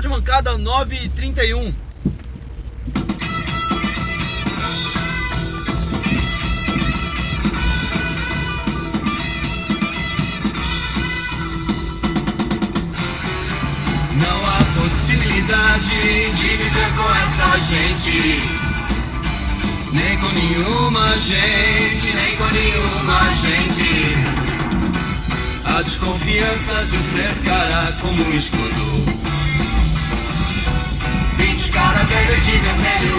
Rádio Mancada 931. Não há possibilidade de viver com essa gente. Nem com nenhuma gente, nem com nenhuma gente. A desconfiança te cercará como um escudo. Cara velho de vermelho.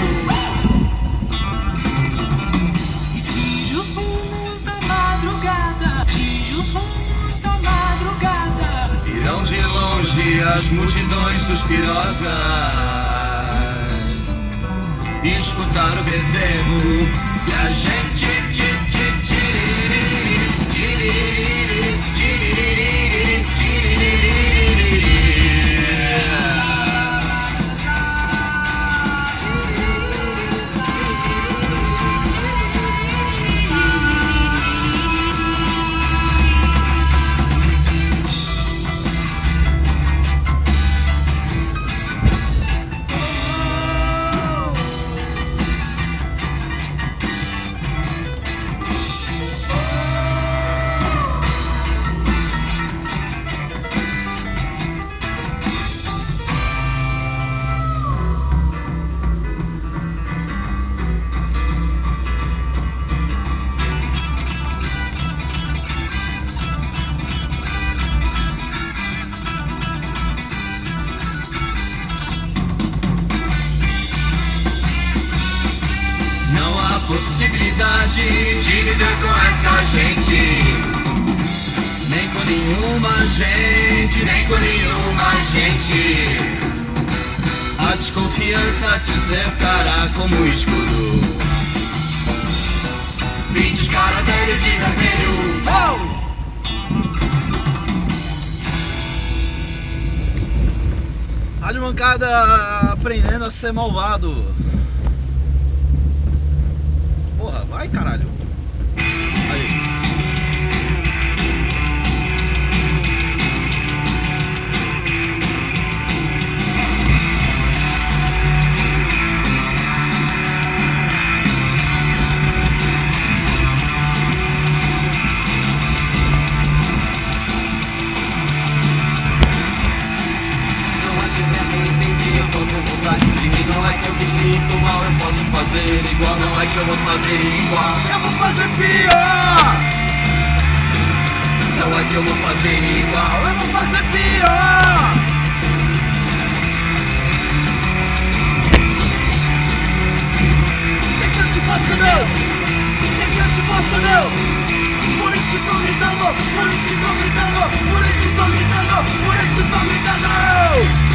Dirige os rumos da madrugada, dirige os rumos da madrugada. Irão de longe as multidões suspirosas e escutar o bezerro e a gente ti, ti, tiririri, gente, nem com nenhuma gente. A desconfiança te cercará como um escudo. Pintos cara de vermelho. Rádio Mancada aprendendo a ser malvado. Porra, vai caralho. Fazer igual Não é que eu vou fazer igual, eu vou fazer pior Não é que eu vou fazer igual, eu vou fazer pior Deus! Esse é pode ser Deus! Por isso que estou gritando! Por isso que estou gritando! Por isso que estou gritando! Por isso que estou gritando!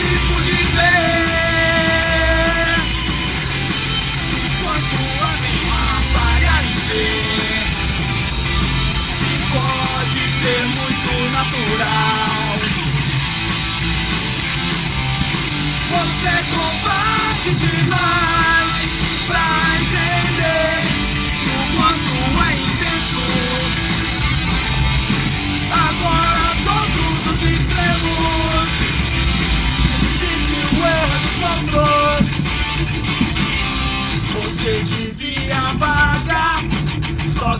De frente pude ver. Quanto assim apalhar e ver. Que pode ser muito natural. Você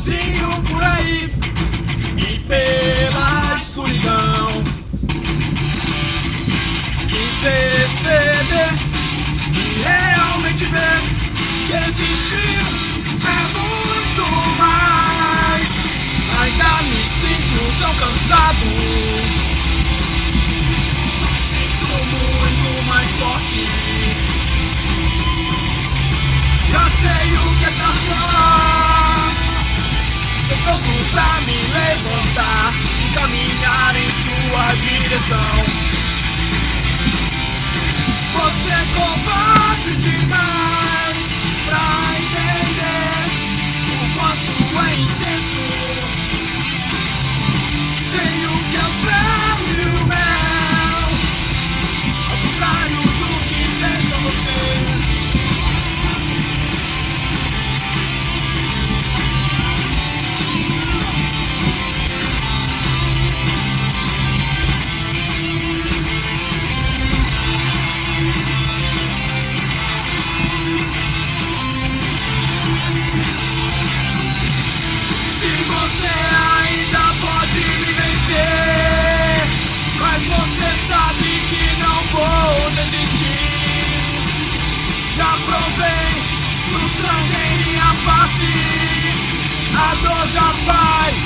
sozinho por aí e pela escuridão e perceber e realmente ver que existir é muito mais. Ainda me sinto tão cansado, mas sou muito mais forte. Já sei o que está só. Pronto pra me levantar e caminhar em sua direção. Você é covarde demais a dor já faz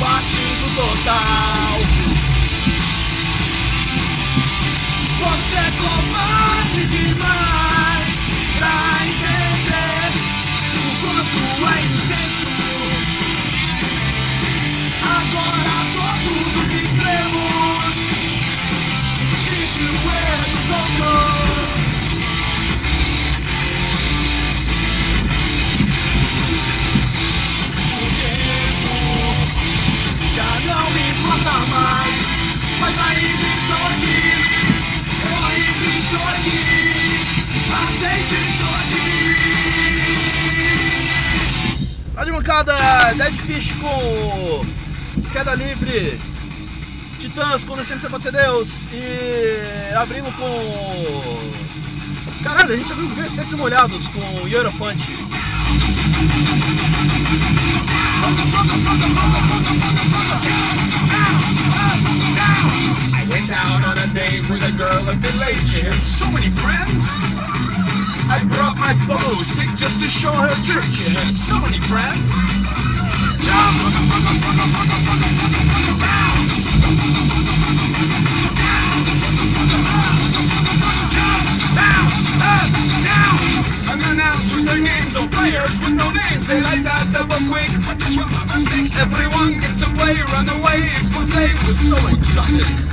batido total. Você é covarde demais De mancada, Dead Fish com Queda Livre, Titãs com Descendo Você Pode Ser Deus e abrimos com. Caralho, a gente abriu com Secos Molhados com Hierofante. I went out on a date with a girl a bit late. She had so many friends. I brought my bubble stick just to show her trick. She had so many friends. Jump! Bounce up, down. Unannounced was their games of players with no names. They like that double quick. Everyone gets a play, run away. Expose was so exotic.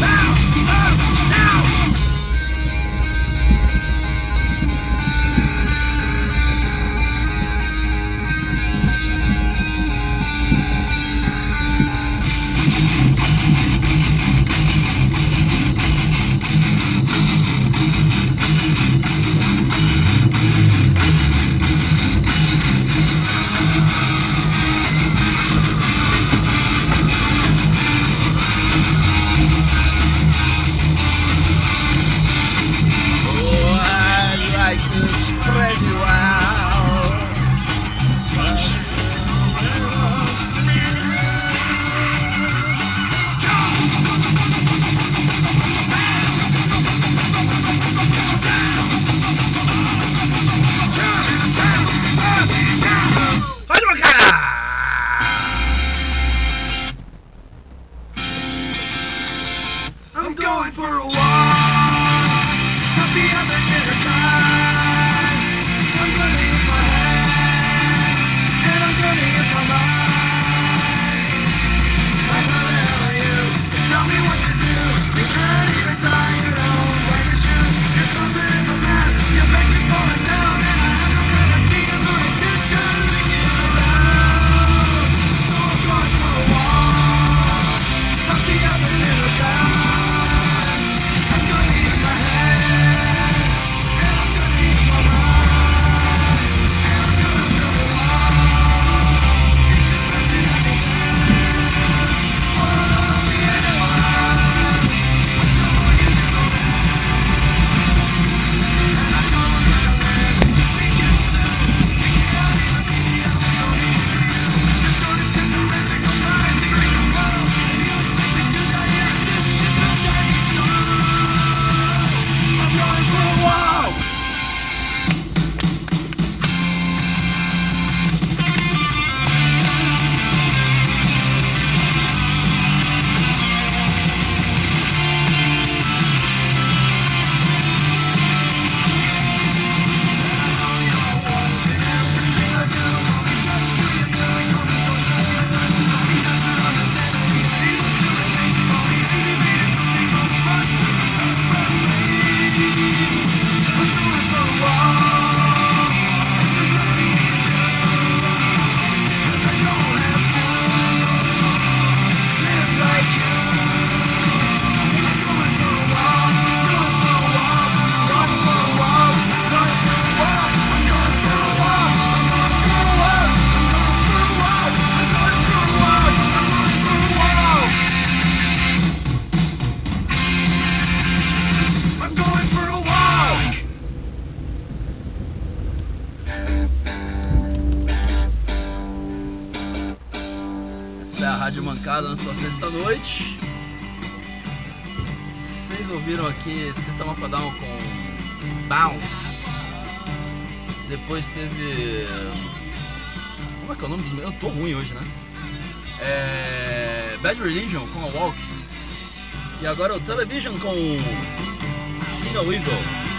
Mouse! Sua sexta-noite. Vocês ouviram aqui System of a Down com Bounce. Depois teve. Como é que é o nome dos meus? Eu tô ruim hoje, né? É... Bad Religion com a Walk. E agora o Television com See No Evil.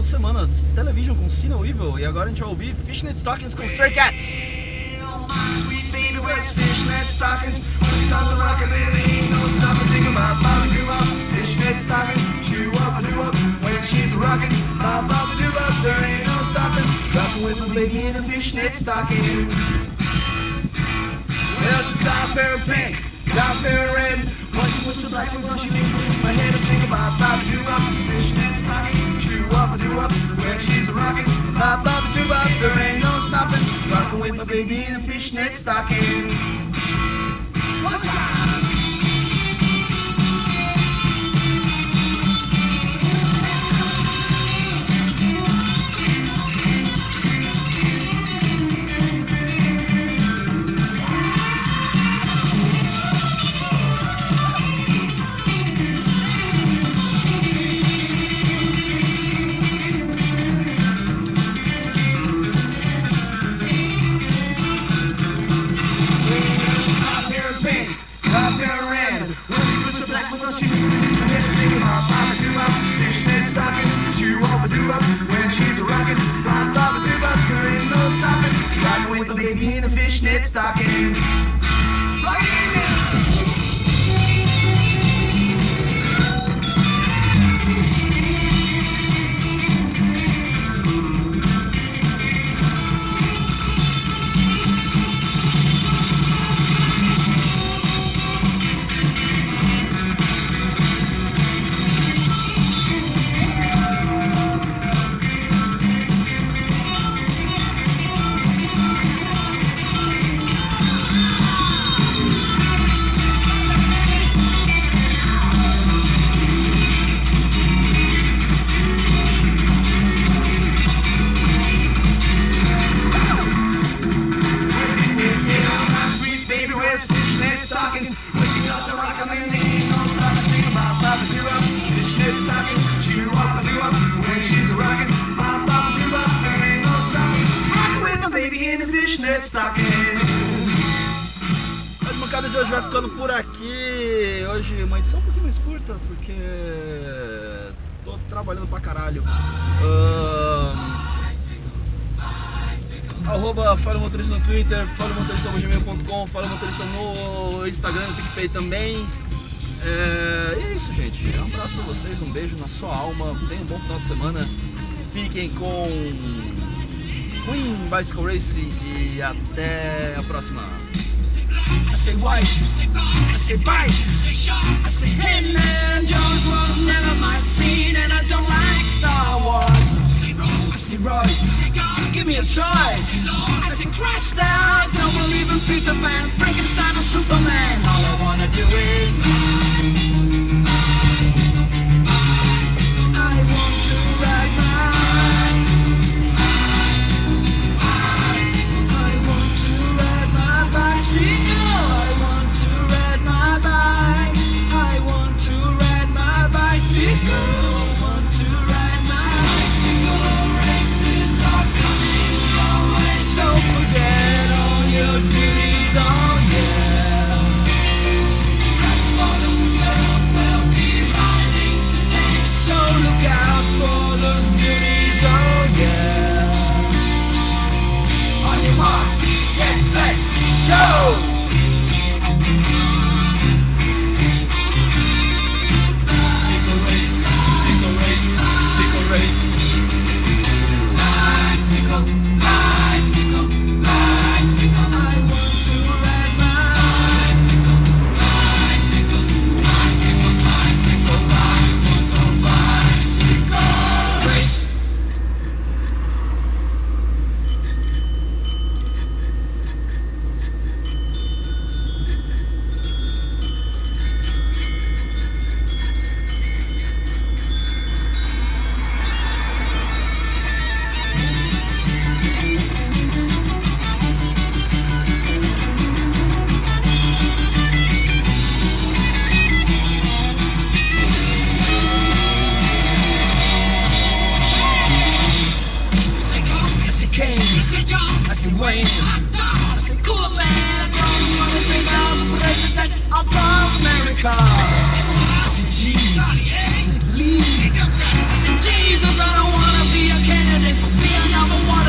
Final de semana. Television com See No Evil. E agora a gente vai ouvir Fishnet Stockings com Stray Cats. Well, she's got a pair of pink, Got me red. Once you push the black things, once you leave my head, I sing about Bobby Doo Wop? Fish that's knocking, chew up, do up. When she's a rocking, Bob, Bobby Do Up. There ain't no stopping. Rocking with my baby in a fishnet stocking. What's up? A mancada de hoje vai ficando por aqui. Hoje uma edição um pouquinho mais curta, porque tô trabalhando pra caralho. Ahn, Arroba Fala Motorista no Twitter, Fala Motorista no gmail.com, Fala no Instagram, no PicPay também. É, e é isso, gente. Um abraço pra vocês, um beijo na sua alma. Tenham um bom final de semana. Fiquem com Queen Bicycle Racing e até a próxima. I say white, I say bite, I say hey man, Jones was never my scene, and I don't like Star Wars. I say Royce, give me a choice. Say Christ, I don't believe in Peter Pan, Frankenstein, or Superman. All I wanna do is. Mr. Jones. I said Wayne. I said Cool man. I'm gonna be president of America. I said I said Jesus. I don't wanna be a candidate for being number one.